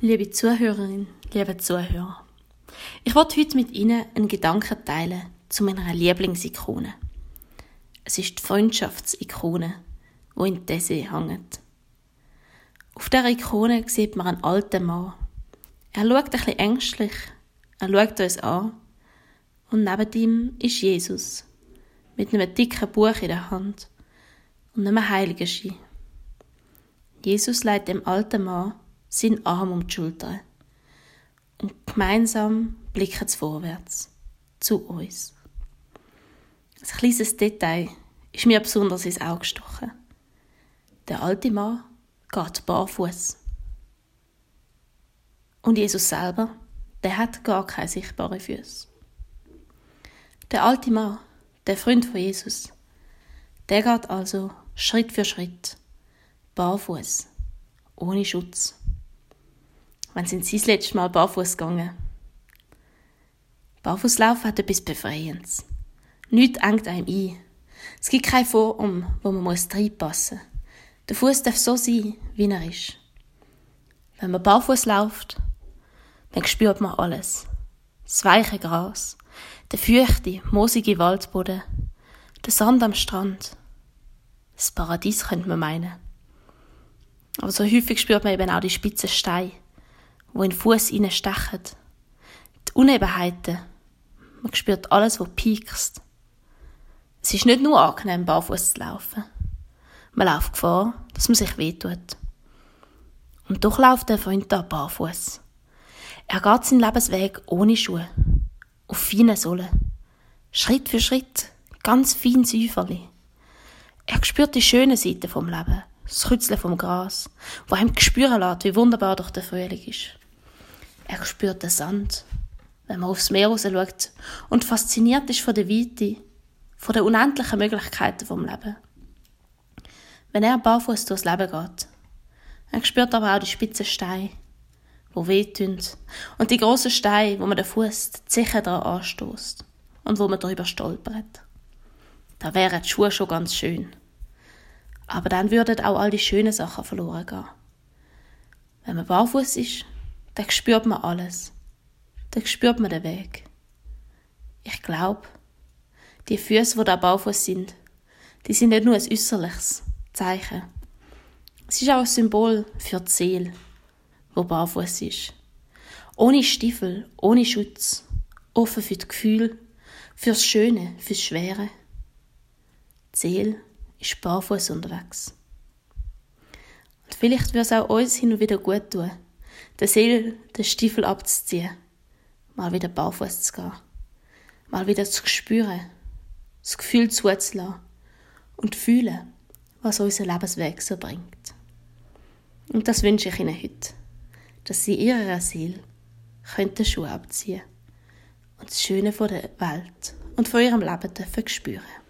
Liebe Zuhörerin, liebe Zuhörer, ich wollte heute mit Ihnen einen Gedanken teilen zu meiner Lieblingsikone. Es ist die Freundschaftsikone, wo in Tessé hängt. Auf der Ikone sieht man einen alten Mann. Er schaut ein bisschen ängstlich, er schaut uns an und neben ihm ist Jesus mit einem dicken Buch in der Hand und einem Heiligenschein. Jesus legt dem alten Mann seinen Arm um die Schulter. Und gemeinsam blicken sie vorwärts, zu uns. Ein kleines Detail ist mir besonders ins Auge gestochen. Der alte Mann geht barfuß. Und Jesus selber, der hat gar keine sichtbaren Füße. Der alte Mann, der Freund von Jesus, der geht also Schritt für Schritt, barfuß, ohne Schutz. Wann sind Sie das letzte Mal barfuß gegangen? Barfußlaufen hat etwas Befreiendes. Nichts engt einem ein. Es gibt keine Form, wo man muss reinpassen muss. Der Fuß darf so sein, wie er ist. Wenn man barfuß läuft, dann spürt man alles. Das weiche Gras, der feuchte, moosige Waldboden, der Sand am Strand. Das Paradies könnte man meinen. Aber so häufig spürt man eben auch die spitzen Steine wo in den Fuß stechen. Die Unebenheiten. Man spürt alles, was piekst. Es ist nicht nur angenehm, barfuß zu laufen. Man läuft Gefahr, dass man sich wehtut. Und doch läuft der Freund da barfuß. Er geht seinen Lebensweg ohne Schuhe, auf feinen Sohlen. Schritt für Schritt, ganz fein Säuferli. Er spürt die schönen Seiten vom Leben, das Kützeln vom Gras, wo ihm spüren lässt, wie wunderbar doch der Frühling ist. Er spürt den Sand, wenn man aufs Meer raus schaut und fasziniert ist von der Weite, von den unendlichen Möglichkeiten vom Leben. Wenn er barfuß durchs Leben geht, er spürt aber auch die spitzen Steine, wo wehtun, und die grossen Steine, wo man den Fuß sicher daran anstößt und wo man darüber stolpert. Da wären die Schuhe schon ganz schön. Aber dann würden auch all die schönen Sachen verloren gehen. Wenn man barfuß ist, da spürt man alles. Da spürt man den Weg. Ich glaube, die Füße, die da barfuß sind, die sind nicht nur ein äußerliches Zeichen. Es ist auch ein Symbol für die Seele, wo barfuß ist. Ohne Stiefel, ohne Schutz, offen für die Gefühle, fürs Schöne, fürs Schwere. Die Seele ist barfuß unterwegs. Und vielleicht wird es auch uns hin und wieder gut tun, der Seele den Stiefel abzuziehen, mal wieder barfuß zu gehen, mal wieder zu spüren, das Gefühl zuzulassen und fühlen, was unser Lebensweg so bringt. Und das wünsche ich Ihnen heute, dass Sie Ihrer Seele den Schuh abziehen und das Schöne von der Welt und von Ihrem Leben dürfen spüren.